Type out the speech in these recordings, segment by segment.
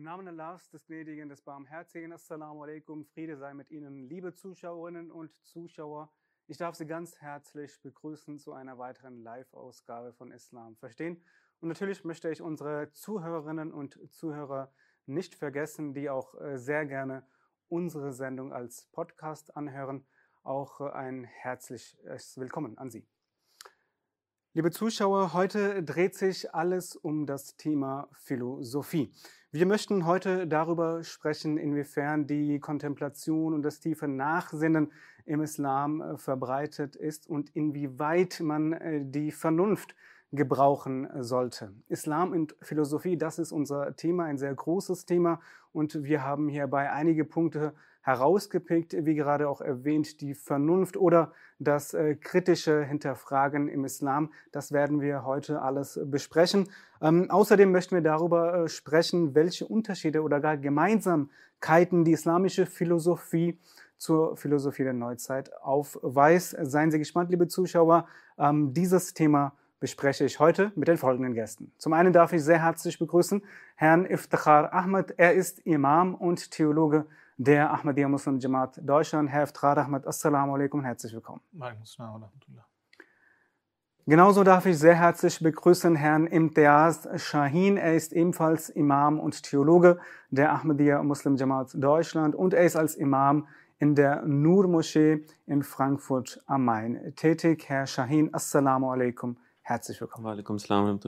Im Namen Allahs, des Gnädigen, des Barmherzigen, Assalamu alaikum, Friede sei mit Ihnen, liebe Zuschauerinnen und Zuschauer. Ich darf Sie ganz herzlich begrüßen zu einer weiteren Live-Ausgabe von Islam verstehen. Und natürlich möchte ich unsere Zuhörerinnen und Zuhörer nicht vergessen, die auch äh, sehr gerne unsere Sendung als Podcast anhören. Auch äh, ein herzliches Willkommen an Sie. Liebe Zuschauer, heute dreht sich alles um das Thema Philosophie. Wir möchten heute darüber sprechen, inwiefern die Kontemplation und das tiefe Nachsinnen im Islam äh, verbreitet ist und inwieweit man äh, die Vernunft gebrauchen sollte. Islam und Philosophie, das ist unser Thema, ein sehr großes Thema und wir haben hierbei einige Punkte herausgepickt, wie gerade auch erwähnt, die Vernunft oder das äh, kritische Hinterfragen im Islam. Das werden wir heute alles besprechen. Ähm, außerdem möchten wir darüber äh, sprechen, welche Unterschiede oder gar Gemeinsamkeiten die islamische Philosophie zur Philosophie der Neuzeit aufweist. Seien Sie gespannt, liebe Zuschauer. Ähm, dieses Thema bespreche ich heute mit den folgenden Gästen. Zum einen darf ich sehr herzlich begrüßen Herrn Iftikhar Ahmed. Er ist Imam und Theologe der Ahmadiyya Muslim Jamaat Deutschland. Herr Iftikhar Ahmed, Assalamu alaikum und herzlich willkommen. Genauso darf ich sehr herzlich begrüßen Herrn Imtiaz Shahin. Er ist ebenfalls Imam und Theologe der Ahmadiyya Muslim Jamaat Deutschland und er ist als Imam in der Nur Moschee in Frankfurt am Main tätig. Herr Shahin, Assalamu alaikum. Herzlich willkommen. Walaikum salam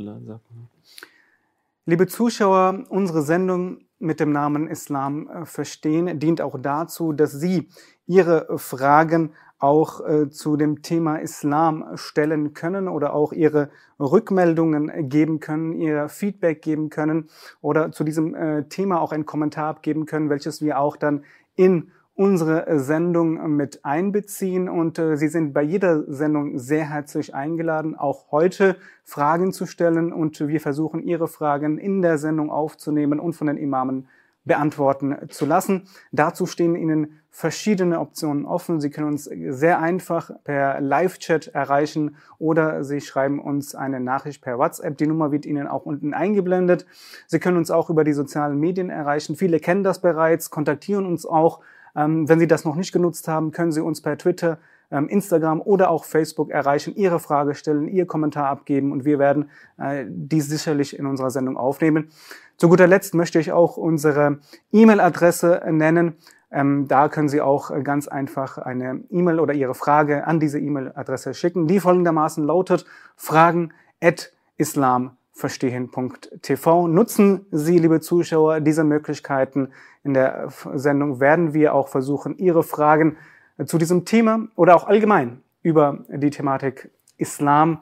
Liebe Zuschauer, unsere Sendung mit dem Namen Islam äh, verstehen dient auch dazu, dass Sie Ihre Fragen auch äh, zu dem Thema Islam stellen können oder auch Ihre Rückmeldungen geben können, Ihr Feedback geben können oder zu diesem äh, Thema auch einen Kommentar abgeben können, welches wir auch dann in unsere Sendung mit einbeziehen und äh, Sie sind bei jeder Sendung sehr herzlich eingeladen, auch heute Fragen zu stellen und wir versuchen Ihre Fragen in der Sendung aufzunehmen und von den Imamen beantworten zu lassen. Dazu stehen Ihnen verschiedene Optionen offen. Sie können uns sehr einfach per Live-Chat erreichen oder Sie schreiben uns eine Nachricht per WhatsApp. Die Nummer wird Ihnen auch unten eingeblendet. Sie können uns auch über die sozialen Medien erreichen. Viele kennen das bereits, kontaktieren uns auch wenn Sie das noch nicht genutzt haben, können Sie uns per Twitter, ähm, Instagram oder auch Facebook erreichen, Ihre Frage stellen, Ihr Kommentar abgeben und wir werden äh, dies sicherlich in unserer Sendung aufnehmen. Zu guter Letzt möchte ich auch unsere E-Mail-Adresse nennen. Ähm, da können Sie auch ganz einfach eine E-Mail oder Ihre Frage an diese E-Mail-Adresse schicken, die folgendermaßen lautet fragen at islam verstehen.tv. Nutzen Sie, liebe Zuschauer, diese Möglichkeiten. In der Sendung werden wir auch versuchen, Ihre Fragen zu diesem Thema oder auch allgemein über die Thematik Islam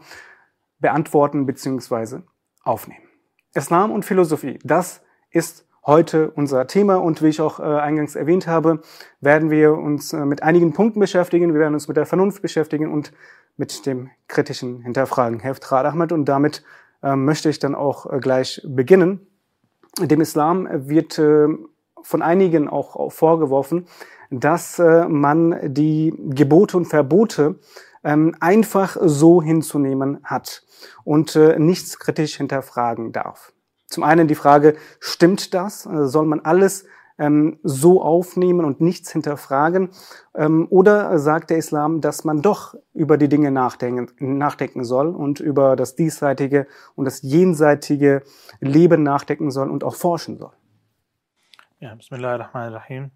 beantworten bzw. aufnehmen. Islam und Philosophie, das ist heute unser Thema und wie ich auch äh, eingangs erwähnt habe, werden wir uns äh, mit einigen Punkten beschäftigen. Wir werden uns mit der Vernunft beschäftigen und mit dem kritischen Hinterfragen. Herr Ahmed und damit äh, möchte ich dann auch äh, gleich beginnen. Dem Islam wird äh, von einigen auch vorgeworfen, dass man die Gebote und Verbote ähm, einfach so hinzunehmen hat und nichts kritisch hinterfragen darf. Zum einen die Frage, stimmt das? Soll man alles ähm, so aufnehmen und nichts hinterfragen? Ähm, oder sagt der Islam, dass man doch über die Dinge nachdenken, nachdenken soll und über das diesseitige und das jenseitige Leben nachdenken soll und auch forschen soll? Ja, Bismillahirrahmanirrahim.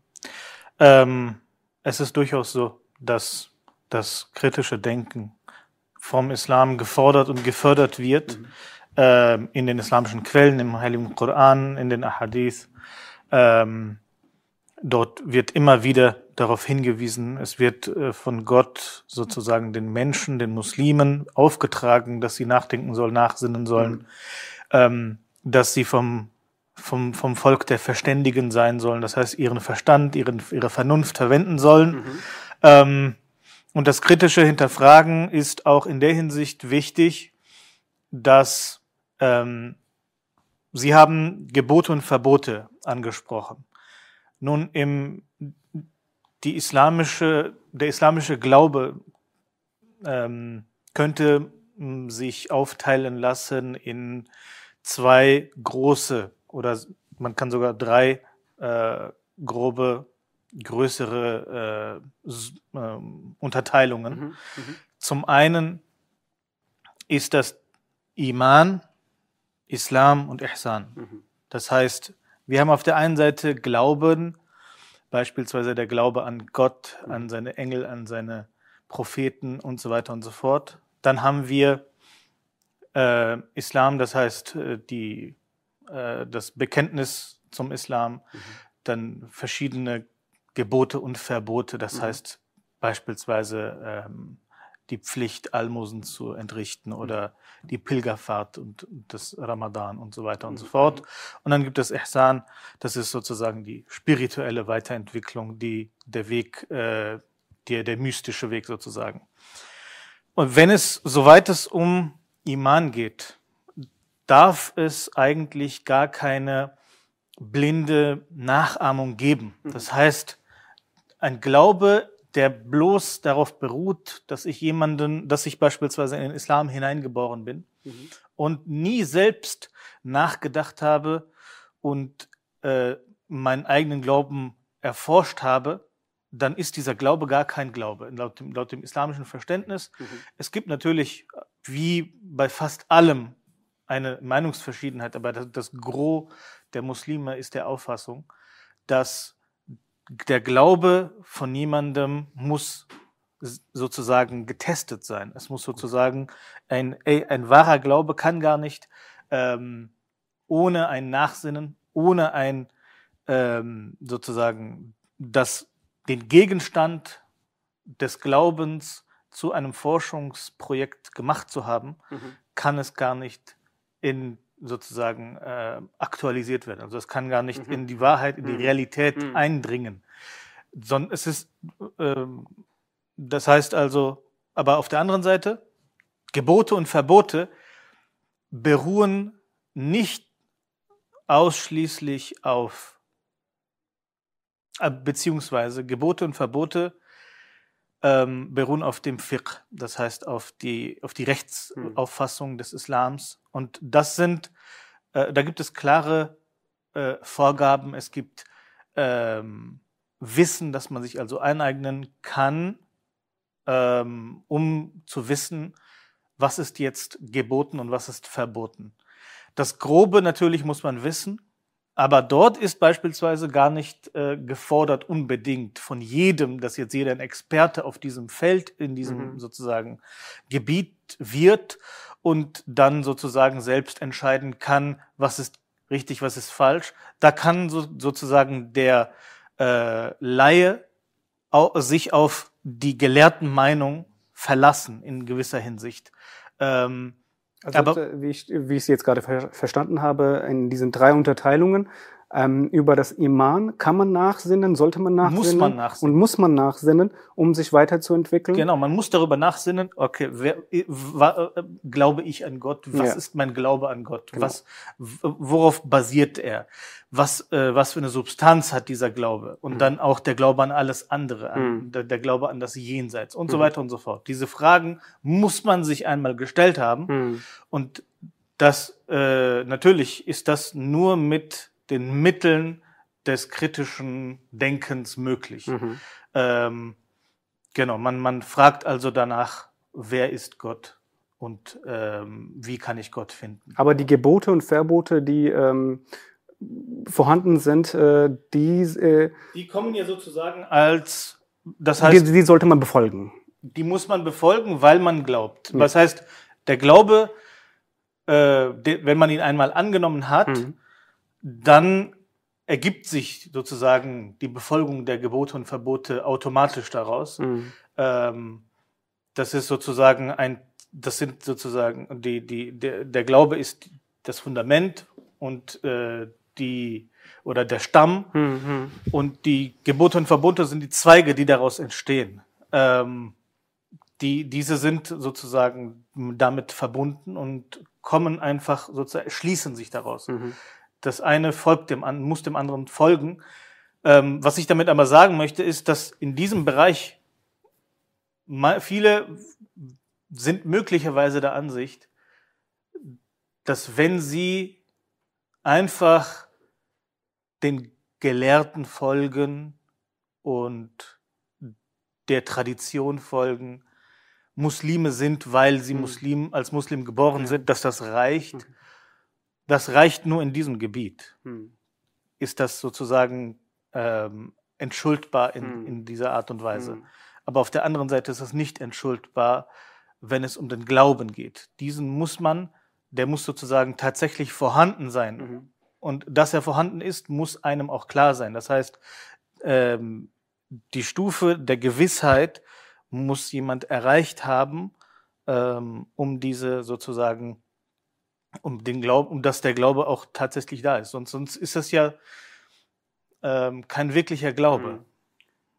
Ähm, es ist durchaus so, dass das kritische Denken vom Islam gefordert und gefördert wird mhm. äh, in den islamischen Quellen, im Heiligen Koran, in den Ahadith. Ähm, dort wird immer wieder darauf hingewiesen, es wird äh, von Gott sozusagen den Menschen, den Muslimen aufgetragen, dass sie nachdenken sollen, nachsinnen sollen, mhm. ähm, dass sie vom, vom, vom Volk der Verständigen sein sollen, das heißt ihren Verstand, ihren, ihre Vernunft verwenden sollen. Mhm. Ähm, und das kritische Hinterfragen ist auch in der Hinsicht wichtig, dass ähm, Sie haben Gebote und Verbote angesprochen. Nun, im, die islamische, der islamische Glaube ähm, könnte hm, sich aufteilen lassen in zwei große oder man kann sogar drei äh, grobe, größere äh, ähm, Unterteilungen. Mhm. Mhm. Zum einen ist das Iman, Islam und Ihsan. Mhm. Das heißt, wir haben auf der einen Seite Glauben, beispielsweise der Glaube an Gott, an seine Engel, an seine Propheten und so weiter und so fort. Dann haben wir äh, Islam, das heißt äh, die, äh, das Bekenntnis zum Islam, dann verschiedene Gebote und Verbote, das Mhm. heißt beispielsweise ähm, die Pflicht, Almosen zu entrichten oder die Pilgerfahrt und das Ramadan und so weiter und so fort. Und dann gibt es Ihsan, das ist sozusagen die spirituelle Weiterentwicklung, die, der Weg, äh, der, der mystische Weg sozusagen. Und wenn es, soweit es um Iman geht, darf es eigentlich gar keine blinde Nachahmung geben. Das heißt, ein Glaube, der bloß darauf beruht, dass ich jemanden, dass ich beispielsweise in den Islam hineingeboren bin Mhm. und nie selbst nachgedacht habe und äh, meinen eigenen Glauben erforscht habe, dann ist dieser Glaube gar kein Glaube. Laut dem, laut dem islamischen Verständnis. Mhm. Es gibt natürlich, wie bei fast allem, eine Meinungsverschiedenheit, aber das, das Gros der Muslime ist der Auffassung, dass der Glaube von jemandem muss sozusagen getestet sein. Es muss sozusagen ein, ein wahrer Glaube kann gar nicht ähm, ohne ein Nachsinnen, ohne ein ähm, sozusagen das, den Gegenstand des Glaubens zu einem Forschungsprojekt gemacht zu haben, Mhm. kann es gar nicht in sozusagen äh, aktualisiert werden. Also es kann gar nicht Mhm. in die Wahrheit, in die Mhm. Realität Mhm. eindringen. Sondern es ist, ähm, das heißt also, aber auf der anderen Seite, Gebote und Verbote beruhen nicht ausschließlich auf, äh, beziehungsweise Gebote und Verbote ähm, beruhen auf dem Fiqh, das heißt auf die, auf die Rechtsauffassung des Islams. Und das sind, äh, da gibt es klare äh, Vorgaben, es gibt ähm, Wissen, das man sich also aneignen kann, ähm, um zu wissen, was ist jetzt geboten und was ist verboten. Das Grobe natürlich muss man wissen, aber dort ist beispielsweise gar nicht äh, gefordert unbedingt von jedem, dass jetzt jeder ein Experte auf diesem Feld, in diesem Mhm. sozusagen Gebiet wird und dann sozusagen selbst entscheiden kann, was ist richtig, was ist falsch. Da kann so, sozusagen der äh, Laie au sich auf die gelehrten Meinung verlassen in gewisser Hinsicht. Ähm, Also, Aber- äh, wie ich, wie ich es jetzt gerade ver verstanden habe, in diesen drei Unterteilungen, ähm, über das Iman kann man nachsinnen, sollte man nachsinnen. Muss man nachsinnen. Und muss man nachsinnen, um sich weiterzuentwickeln. Genau, man muss darüber nachsinnen, okay, wer, wa, äh, glaube ich an Gott? Was Ja. ist mein Glaube an Gott? Genau. Was, worauf basiert er? Was, äh, was für eine Substanz hat dieser Glaube? Und Mhm. dann auch der Glaube an alles andere, an, Mhm. der, der Glaube an das Jenseits und so Mhm. weiter und so fort. Diese Fragen muss man sich einmal gestellt haben. Hm. Und das, äh, natürlich ist das nur mit den Mitteln des kritischen Denkens möglich. Mhm. Ähm, genau, man, man fragt also danach, wer ist Gott und ähm, wie kann ich Gott finden. Aber die Gebote und Verbote, die ähm, vorhanden sind, äh, die, äh, Die kommen ja sozusagen als, das die, heißt, die sollte man befolgen. die muss man befolgen, weil man glaubt. Ja. Was heißt, der Glaube, äh, de, wenn man ihn einmal angenommen hat, Mhm. Dann ergibt sich sozusagen die Befolgung der Gebote und Verbote automatisch daraus. Mhm. ähm, das ist sozusagen ein, das sind sozusagen die, die, der, der Glaube ist das Fundament und äh, die oder der Stamm Mhm. und die Gebote und Verbote sind die Zweige, die daraus entstehen. Ähm, die, diese sind sozusagen damit verbunden und kommen einfach sozusagen, schließen sich daraus. Mhm. Das eine folgt dem anderen, muss dem anderen folgen. Ähm, was ich damit aber sagen möchte, ist, dass in diesem Bereich viele sind möglicherweise der Ansicht, dass wenn sie einfach den Gelehrten folgen und der Tradition folgen, Muslime sind, weil sie Mhm. Muslim, als Muslim geboren sind, dass das reicht. Das reicht nur in diesem Gebiet. Hm. Ist das sozusagen ähm, entschuldbar in, Mhm. in dieser Art und Weise. Hm. Aber auf der anderen Seite ist es nicht entschuldbar, wenn es um den Glauben geht. Diesen muss man, der muss sozusagen tatsächlich vorhanden sein. Mhm. Und dass er vorhanden ist, muss einem auch klar sein. Das heißt, ähm, die Stufe der Gewissheit muss jemand erreicht haben, ähm, um diese sozusagen, um den Glauben, um dass der Glaube auch tatsächlich da ist. Sonst, sonst ist das ja ähm, kein wirklicher Glaube. Hm.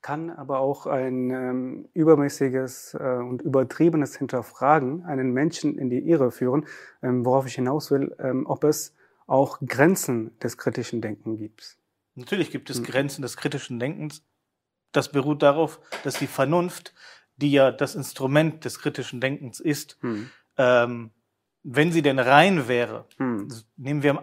Kann aber auch ein ähm, übermäßiges äh, und übertriebenes Hinterfragen einen Menschen in die Irre führen, ähm, worauf ich hinaus will, ähm, ob es auch Grenzen des kritischen Denkens gibt. Natürlich gibt es Hm. Grenzen des kritischen Denkens. Das beruht darauf, dass die Vernunft, die ja das Instrument des kritischen Denkens ist, Hm. Wenn sie denn rein wäre, Hm. nehmen wir,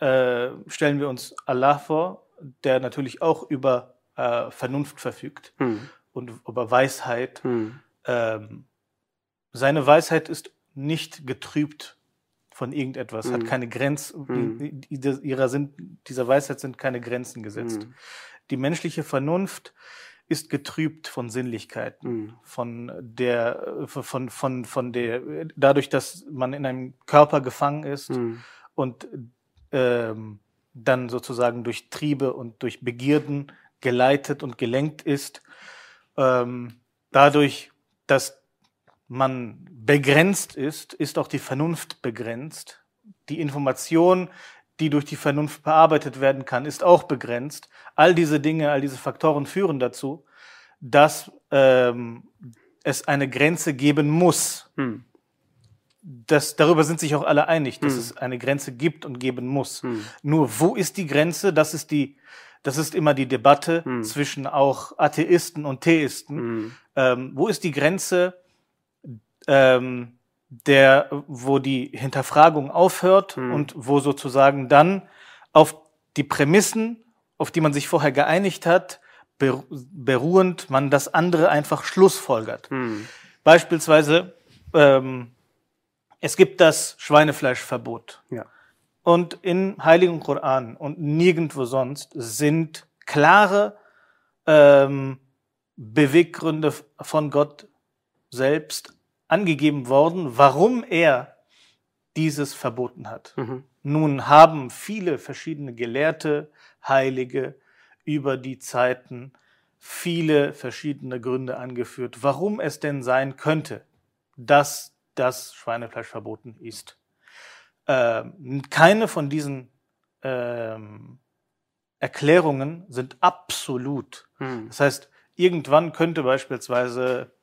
äh, stellen wir uns Allah vor, der natürlich auch über äh, Vernunft verfügt Hm. und über Weisheit. Hm. Ähm, seine Weisheit ist nicht getrübt von irgendetwas, hat Mhm. keine Grenzen, Mhm. ihrer sind, dieser Weisheit sind keine Grenzen gesetzt. Hm. Die menschliche Vernunft ist getrübt von Sinnlichkeiten, Hm. von der, von, von, von der, dadurch, dass man in einem Körper gefangen ist Hm. und ähm, dann sozusagen durch Triebe und durch Begierden geleitet und gelenkt ist. Ähm, dadurch, dass man begrenzt ist, ist auch die Vernunft begrenzt. Die Information, die durch die Vernunft bearbeitet werden kann, ist auch begrenzt. All diese Dinge, all diese Faktoren führen dazu, dass ähm, es eine Grenze geben muss. Hm. Das, darüber sind sich auch alle einig, dass Hm. es eine Grenze gibt und geben muss. Hm. Nur wo ist die Grenze? Das ist die, das ist immer die Debatte Hm. zwischen auch Atheisten und Theisten. Hm. Ähm, wo ist die Grenze, ähm, der, wo die Hinterfragung aufhört Hm. und wo sozusagen dann auf die Prämissen, auf die man sich vorher geeinigt hat, beru- beruhend man das andere einfach schlussfolgert. Hm. Beispielsweise, ähm, es gibt das Schweinefleischverbot. Ja. Und im Heiligen Koran und nirgendwo sonst sind klare ähm, Beweggründe von Gott selbst angegeben worden, warum er dieses verboten hat. Mhm. Nun haben viele verschiedene Gelehrte, Heilige über die Zeiten viele verschiedene Gründe angeführt, warum es denn sein könnte, dass das Schweinefleisch verboten ist. Ähm, keine von diesen ähm, Erklärungen sind absolut. Hm. Das heißt, irgendwann könnte beispielsweise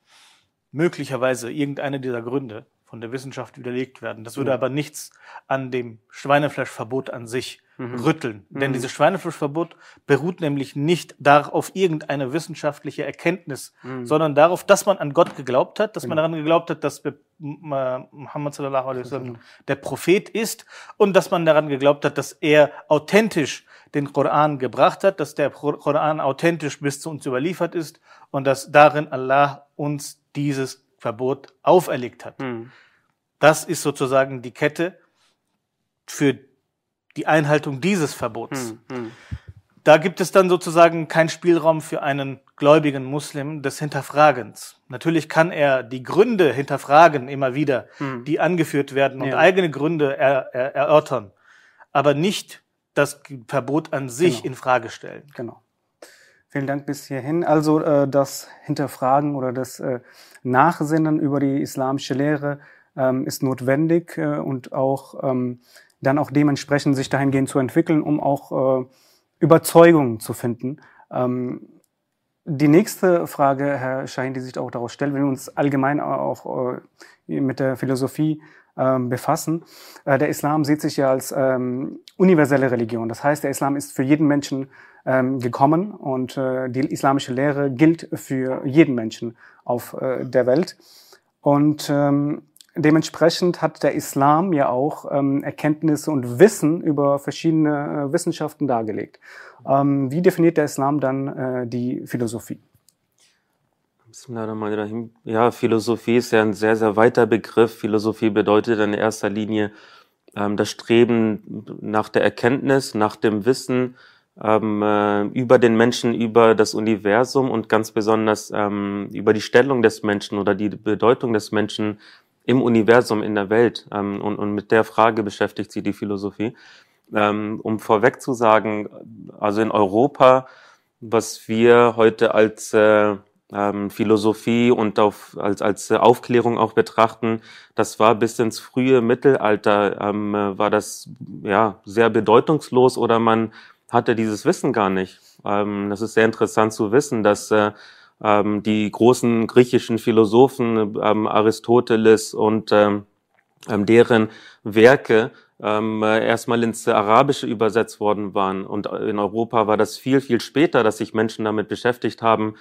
möglicherweise irgendeine dieser Gründe von der Wissenschaft widerlegt werden. Das würde Mhm. aber nichts an dem Schweinefleischverbot an sich Mhm. rütteln. Denn Mhm. dieses Schweinefleischverbot beruht nämlich nicht dar auf irgendeine wissenschaftliche Erkenntnis, Mhm. sondern darauf, dass man an Gott geglaubt hat, dass man Genau. daran geglaubt hat, dass Muhammad sallallahu alaihi wasallam der Prophet ist und dass man daran geglaubt hat, dass er authentisch den Koran gebracht hat, dass der Koran authentisch bis zu uns überliefert ist und dass darin Allah uns dieses Verbot auferlegt hat. Hm. Das ist sozusagen die Kette für die Einhaltung dieses Verbots. Hm. Hm. Da gibt es dann sozusagen keinen Spielraum für einen gläubigen Muslim des Hinterfragens. Natürlich kann er die Gründe hinterfragen immer wieder, Hm. die angeführt werden und Ja. eigene Gründe er, er, erörtern, aber nicht das Verbot an sich Genau. in Frage stellen. Genau. Vielen Dank bis hierhin. Also äh, das Hinterfragen oder das äh, Nachsinnen über die islamische Lehre ähm, ist notwendig äh, und auch ähm, dann auch dementsprechend sich dahingehend zu entwickeln, um auch äh, Überzeugungen zu finden. Ähm, die nächste Frage, Herr Schein, die sich auch daraus stellt, wenn wir uns allgemein auch äh, mit der Philosophie ähm, befassen. Äh, der Islam sieht sich ja als ähm, universelle Religion. Das heißt, der Islam ist für jeden Menschen ähm, gekommen und äh, die islamische Lehre gilt für jeden Menschen auf äh, der Welt. Und ähm, dementsprechend hat der Islam ja auch ähm, Erkenntnisse und Wissen über verschiedene äh, Wissenschaften dargelegt. Ähm, wie definiert der Islam dann äh, die Philosophie? Ja, Philosophie ist ja ein sehr, sehr weiter Begriff. Philosophie bedeutet in erster Linie ähm, das Streben nach der Erkenntnis, nach dem Wissen ähm, äh, über den Menschen, über das Universum und ganz besonders ähm, über die Stellung des Menschen oder die Bedeutung des Menschen im Universum, in der Welt. Ähm, und, und mit der Frage beschäftigt sich die Philosophie. Ähm, um vorweg zu sagen, also in Europa, was wir heute als äh, ähm, Philosophie und auf, als, als Aufklärung auch betrachten. Das war bis ins frühe Mittelalter, ähm, war das ja sehr bedeutungslos oder man hatte dieses Wissen gar nicht. Ähm, das ist sehr interessant zu wissen, dass äh, ähm, die großen griechischen Philosophen ähm, Aristoteles und ähm, ähm deren Werke ähm, erstmal ins Arabische übersetzt worden waren. Und in Europa war das viel, viel später, dass sich Menschen damit beschäftigt haben,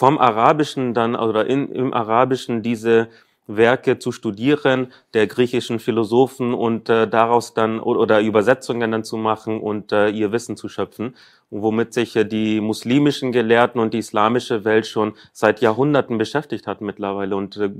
vom Arabischen dann oder in, im Arabischen diese Werke zu studieren, der griechischen Philosophen und äh, daraus dann oder Übersetzungen dann zu machen und äh, ihr Wissen zu schöpfen, womit sich äh, die muslimischen Gelehrten und die islamische Welt schon seit Jahrhunderten beschäftigt hat mittlerweile. Und äh,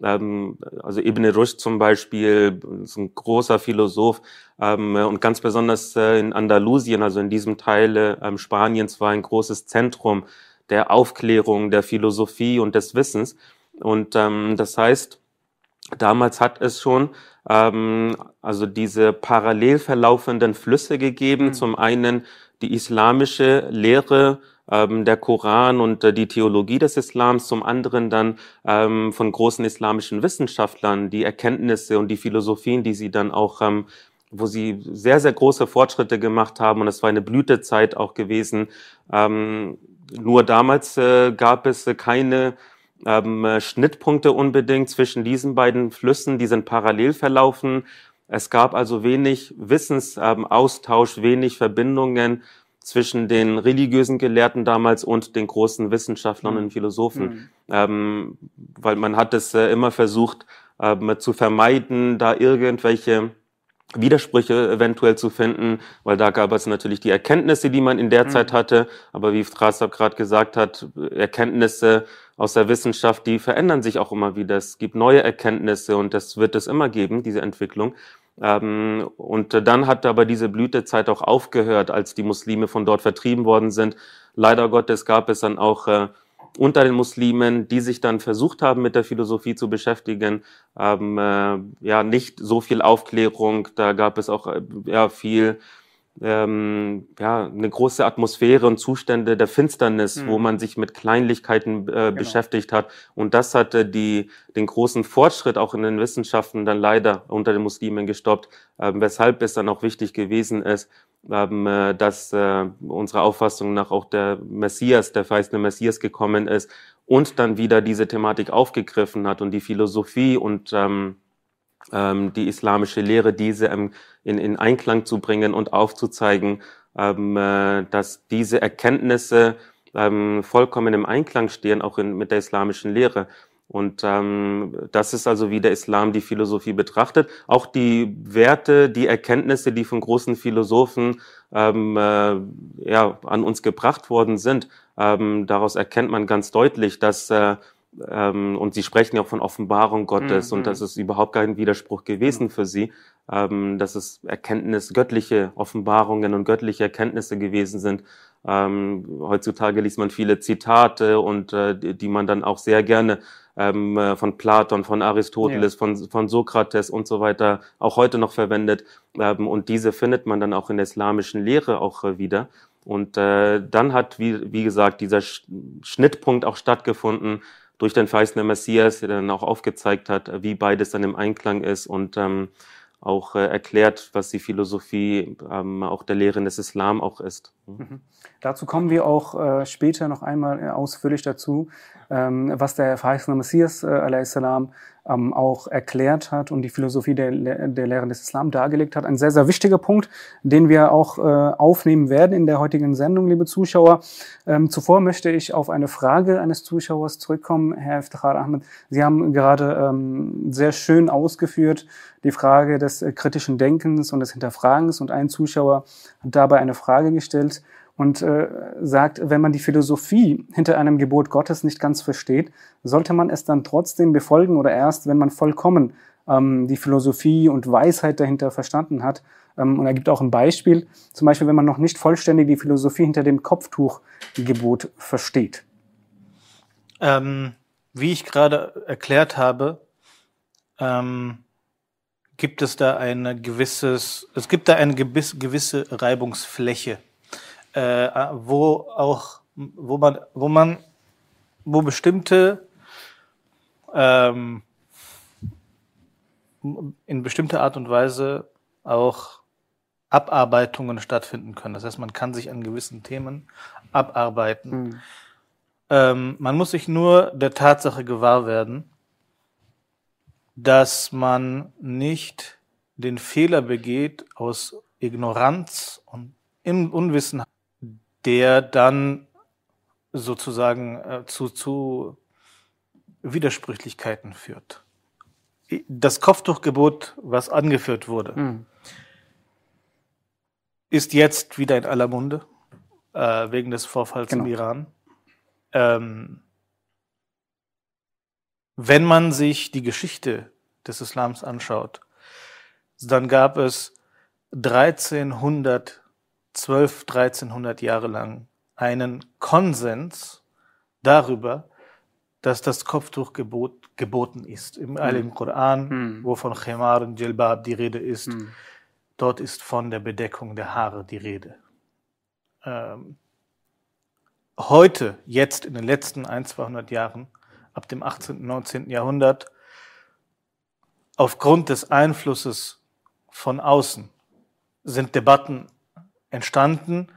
ähm, also Ibn Rushd zum Beispiel ist ein großer Philosoph ähm, und ganz besonders äh, in Andalusien, also in diesem Teil äh, Spaniens, war ein großes Zentrum der Aufklärung, der Philosophie und des Wissens. Und ähm, das heißt, damals hat es schon ähm, also diese parallel verlaufenden Flüsse gegeben. Mhm. Zum einen die islamische Lehre, ähm, der Koran und äh, die Theologie des Islams, zum anderen dann ähm, von großen islamischen Wissenschaftlern die Erkenntnisse und die Philosophien, die sie dann auch ähm, wo sie sehr, sehr große Fortschritte gemacht haben und es war eine Blütezeit auch gewesen. Ähm, nur damals äh, gab es äh, keine ähm, äh, Schnittpunkte unbedingt zwischen diesen beiden Flüssen, die sind parallel verlaufen. Es gab also wenig Wissensaustausch, ähm, wenig Verbindungen zwischen den religiösen Gelehrten damals und den großen Wissenschaftlern mhm. und Philosophen, mhm. ähm, weil man hat es äh, immer versucht ähm, zu vermeiden, da irgendwelche Widersprüche eventuell zu finden, weil da gab es natürlich die Erkenntnisse, die man in der mhm. Zeit hatte, aber wie Strasser gerade gesagt hat, Erkenntnisse aus der Wissenschaft, die verändern sich auch immer wieder. Es gibt neue Erkenntnisse und das wird es immer geben, diese Entwicklung. Ähm, und dann hat aber diese Blütezeit auch aufgehört, als die Muslime von dort vertrieben worden sind. Leider Gottes gab es dann auch äh, unter den Muslimen, die sich dann versucht haben, mit der Philosophie zu beschäftigen, ähm, äh, ja nicht so viel Aufklärung. Da gab es auch äh, ja viel ähm, ja, eine große Atmosphäre und Zustände der Finsternis, mhm. wo man sich mit Kleinlichkeiten äh, genau. beschäftigt hat. Und das hatte die, den großen Fortschritt auch in den Wissenschaften dann leider unter den Muslimen gestoppt, äh, weshalb es dann auch wichtig gewesen ist, ähm, äh, dass äh, unserer Auffassung nach auch der Messias, der verheißene Messias gekommen ist und dann wieder diese Thematik aufgegriffen hat und die Philosophie und ähm, die islamische Lehre, diese ähm, in, in Einklang zu bringen und aufzuzeigen, ähm, äh, dass diese Erkenntnisse ähm, vollkommen im Einklang stehen, auch in, mit der islamischen Lehre. Und ähm, das ist also, wie der Islam die Philosophie betrachtet. Auch die Werte, die Erkenntnisse, die von großen Philosophen ähm, äh, ja, an uns gebracht worden sind, ähm, daraus erkennt man ganz deutlich, dass äh, ähm, und sie sprechen ja auch von Offenbarung Gottes mhm. und das ist überhaupt kein Widerspruch gewesen mhm. für sie, ähm, dass es Erkenntnis, göttliche Offenbarungen und göttliche Erkenntnisse gewesen sind. Ähm, heutzutage liest man viele Zitate und äh, die, man dann auch sehr gerne ähm, äh, von Platon, von Aristoteles, ja. von, von Sokrates und so weiter auch heute noch verwendet. Ähm, und diese findet man dann auch in der islamischen Lehre auch äh, wieder. Und äh, dann hat, wie, wie gesagt, dieser Schnittpunkt auch stattgefunden, durch den verheißenen Messias, der dann auch aufgezeigt hat, wie beides dann im Einklang ist und ähm, auch äh, erklärt, was die Philosophie ähm, auch der Lehren des Islam auch ist. Mhm. Dazu kommen wir auch äh, später noch einmal äh, ausführlich dazu. Ähm, was der verheißene Messias äh, salam, ähm, auch erklärt hat und die Philosophie der, der Lehren des Islam dargelegt hat. Ein sehr, sehr wichtiger Punkt, den wir auch äh, aufnehmen werden in der heutigen Sendung, liebe Zuschauer. Ähm, zuvor möchte ich auf eine Frage eines Zuschauers zurückkommen, Herr Iftikhar Ahmed. Sie haben gerade ähm, sehr schön ausgeführt die Frage des äh, kritischen Denkens und des Hinterfragens und ein Zuschauer hat dabei eine Frage gestellt, und äh, sagt, wenn man die Philosophie hinter einem Gebot Gottes nicht ganz versteht, sollte man es dann trotzdem befolgen oder erst, wenn man vollkommen ähm, die Philosophie und Weisheit dahinter verstanden hat. Ähm, und er gibt auch ein Beispiel, zum Beispiel, wenn man noch nicht vollständig die Philosophie hinter dem Kopftuchgebot versteht. Ähm, wie ich gerade erklärt habe, ähm, gibt es da eine gewisses, es gibt da eine gewisse Reibungsfläche äh, wo auch, wo man, wo man, wo bestimmte ähm, in bestimmter Art und Weise auch Abarbeitungen stattfinden können. Das heißt, man kann sich an gewissen Themen abarbeiten. Mhm. Ähm, man muss sich nur der Tatsache gewahr werden, dass man nicht den Fehler begeht aus Ignoranz und Unwissenheit der dann sozusagen äh, zu, zu Widersprüchlichkeiten führt. Das Kopftuchgebot, was angeführt wurde, mhm. ist jetzt wieder in aller Munde äh, wegen des Vorfalls genau. im Iran. Ähm, wenn man sich die Geschichte des Islams anschaut, dann gab es 1300 12, 1300 Jahre lang einen Konsens darüber, dass das Kopftuch gebot, geboten ist. Im mhm. Koran, mhm. wo von Khemar und Jilbab die Rede ist, mhm. dort ist von der Bedeckung der Haare die Rede. Ähm, heute, jetzt in den letzten 1, 200 Jahren, ab dem 18., 19. Jahrhundert, aufgrund des Einflusses von außen sind Debatten entstanden,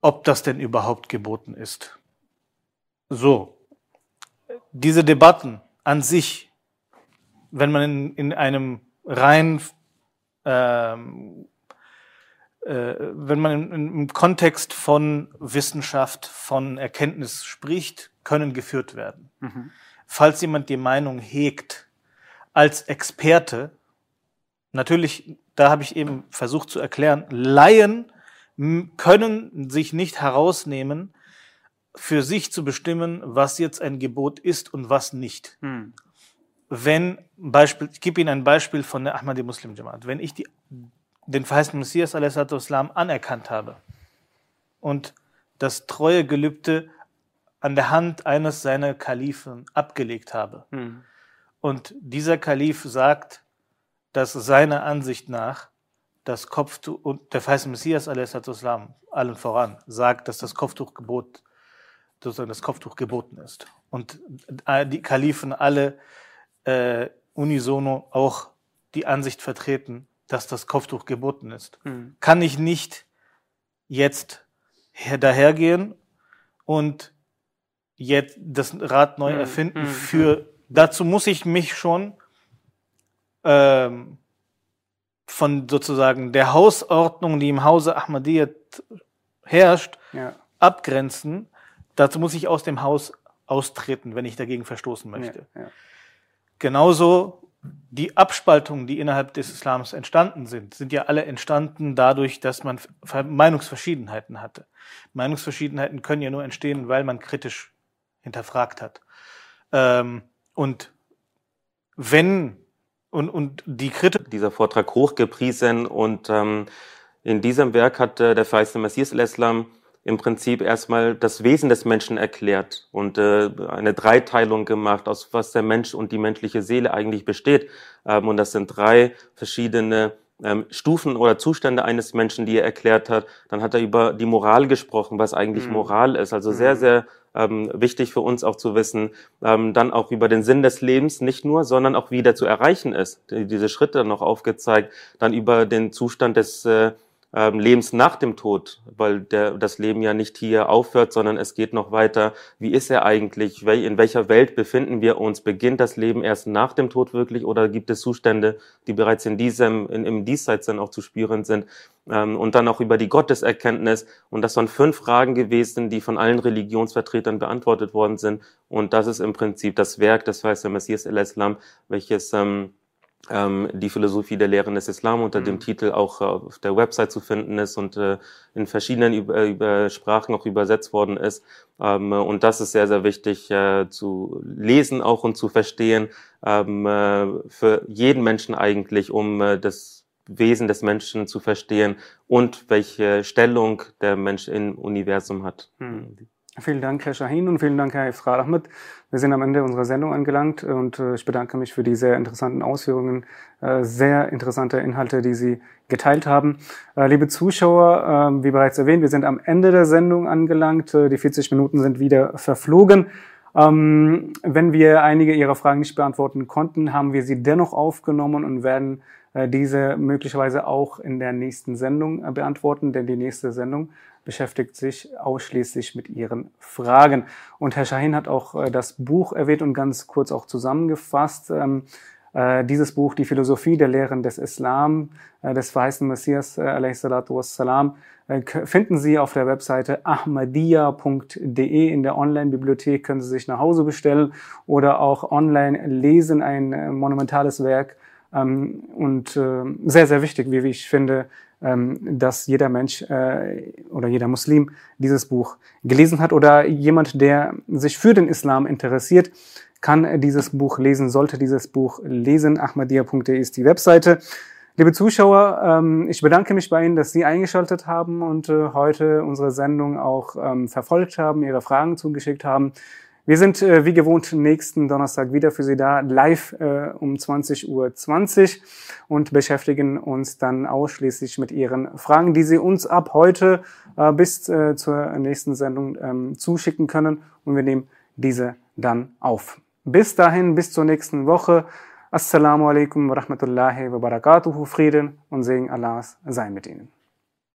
ob das denn überhaupt geboten ist. So, diese Debatten an sich, wenn man in, in einem rein, ähm, äh, wenn man im, im Kontext von Wissenschaft, von Erkenntnis spricht, können geführt werden. Mhm. Falls jemand die Meinung hegt, als Experte, natürlich da habe ich eben versucht zu erklären, Laien können sich nicht herausnehmen, für sich zu bestimmen, was jetzt ein Gebot ist und was nicht. Hm. Wenn, Beispiel, ich gebe Ihnen ein Beispiel von der Ahmadi Muslim Jamaat. Wenn ich die, den verheißten Messias Islam anerkannt habe und das treue Gelübde an der Hand eines seiner Kalifen abgelegt habe hm. und dieser Kalif sagt, dass seiner Ansicht nach das Kopftuch, und der verheißene Messias Islam, allen voran, sagt, dass das Kopftuchgebot, sozusagen das Kopftuch geboten ist. Und die Kalifen alle äh, unisono auch die Ansicht vertreten, dass das Kopftuch geboten ist. Mhm. Kann ich nicht jetzt dahergehen und jetzt das Rad neu hm. erfinden mhm. für, dazu muss ich mich schon ähm, von sozusagen der Hausordnung, die im Hause Ahmadiyyat herrscht, ja. abgrenzen. Dazu muss ich aus dem Haus austreten, wenn ich dagegen verstoßen möchte. Ja, ja. Genauso die Abspaltungen, die innerhalb des Islams entstanden sind, sind ja alle entstanden dadurch, dass man Meinungsverschiedenheiten hatte. Meinungsverschiedenheiten können ja nur entstehen, weil man kritisch hinterfragt hat. Ähm, und wenn und, und die Kritik. Dieser Vortrag hochgepriesen und ähm, in diesem Werk hat äh, der verheißene Messias al-Islam im Prinzip erstmal das Wesen des Menschen erklärt und äh, eine Dreiteilung gemacht, aus was der Mensch und die menschliche Seele eigentlich besteht. Ähm, und das sind drei verschiedene ähm, Stufen oder Zustände eines Menschen, die er erklärt hat. Dann hat er über die Moral gesprochen, was eigentlich mhm. Moral ist. Also sehr, mhm. sehr ähm, wichtig für uns auch zu wissen, ähm, dann auch über den Sinn des Lebens nicht nur, sondern auch wie der zu erreichen ist. Diese Schritte noch aufgezeigt, dann über den Zustand des äh, ähm, Lebens nach dem Tod, weil der, das Leben ja nicht hier aufhört, sondern es geht noch weiter. Wie ist er eigentlich? In welcher Welt befinden wir uns? Beginnt das Leben erst nach dem Tod wirklich oder gibt es Zustände, die bereits in diesem, in, im Diesseits dann auch zu spüren sind? Ähm, und dann auch über die Gotteserkenntnis. Und das waren fünf Fragen gewesen, die von allen Religionsvertretern beantwortet worden sind. Und das ist im Prinzip das Werk des Weißen Messias el-Islam, welches ähm, ähm, die Philosophie der Lehren des Islam unter mhm. dem Titel auch äh, auf der Website zu finden ist und äh, in verschiedenen über, über Sprachen auch übersetzt worden ist. Ähm, und das ist sehr, sehr wichtig äh, zu lesen auch und zu verstehen ähm, äh, für jeden Menschen eigentlich, um äh, das Wesen des Menschen zu verstehen und welche Stellung der Mensch im Universum hat. Mhm. Vielen Dank, Herr Shahin, und vielen Dank, Herr Ifrar Ahmed. Wir sind am Ende unserer Sendung angelangt und äh, ich bedanke mich für die sehr interessanten Ausführungen, äh, sehr interessante Inhalte, die Sie geteilt haben. Äh, liebe Zuschauer, wie bereits erwähnt, wir sind am Ende der Sendung angelangt. Die 40 Minuten sind wieder verflogen. Ähm, wenn wir einige Ihrer Fragen nicht beantworten konnten, haben wir sie dennoch aufgenommen und werden diese möglicherweise auch in der nächsten Sendung beantworten, denn die nächste Sendung beschäftigt sich ausschließlich mit ihren Fragen. Und Herr Shahin hat auch äh, das Buch erwähnt und ganz kurz auch zusammengefasst. Ähm, äh, dieses Buch, die Philosophie der Lehren des Islam, äh, des verheißenen Messias, wassalam, finden Sie auf der Webseite ahmadiyya.de in der Online-Bibliothek, können Sie sich nach Hause bestellen oder auch online lesen, ein monumentales Werk ähm, und sehr, sehr wichtig, wie ich finde, dass jeder Mensch äh, oder jeder Muslim dieses Buch gelesen hat oder jemand, der sich für den Islam interessiert, kann dieses Buch lesen, sollte dieses Buch lesen. Ahmadiyya.de ist die Webseite. Liebe Zuschauer, ähm, ich bedanke mich bei Ihnen, dass Sie eingeschaltet haben und äh, heute unsere Sendung auch ähm, verfolgt haben, Ihre Fragen zugeschickt haben. Wir sind äh, wie gewohnt nächsten Donnerstag wieder für Sie da, live äh, um 20.20 Uhr 20 und beschäftigen uns dann ausschließlich mit Ihren Fragen, die Sie uns ab heute äh, bis äh, zur nächsten Sendung ähm, zuschicken können und wir nehmen diese dann auf. Bis dahin, bis zur nächsten Woche. Assalamu alaikum wa rahmatullahi wa barakatuhu. Frieden und Segen Allahs sei mit Ihnen.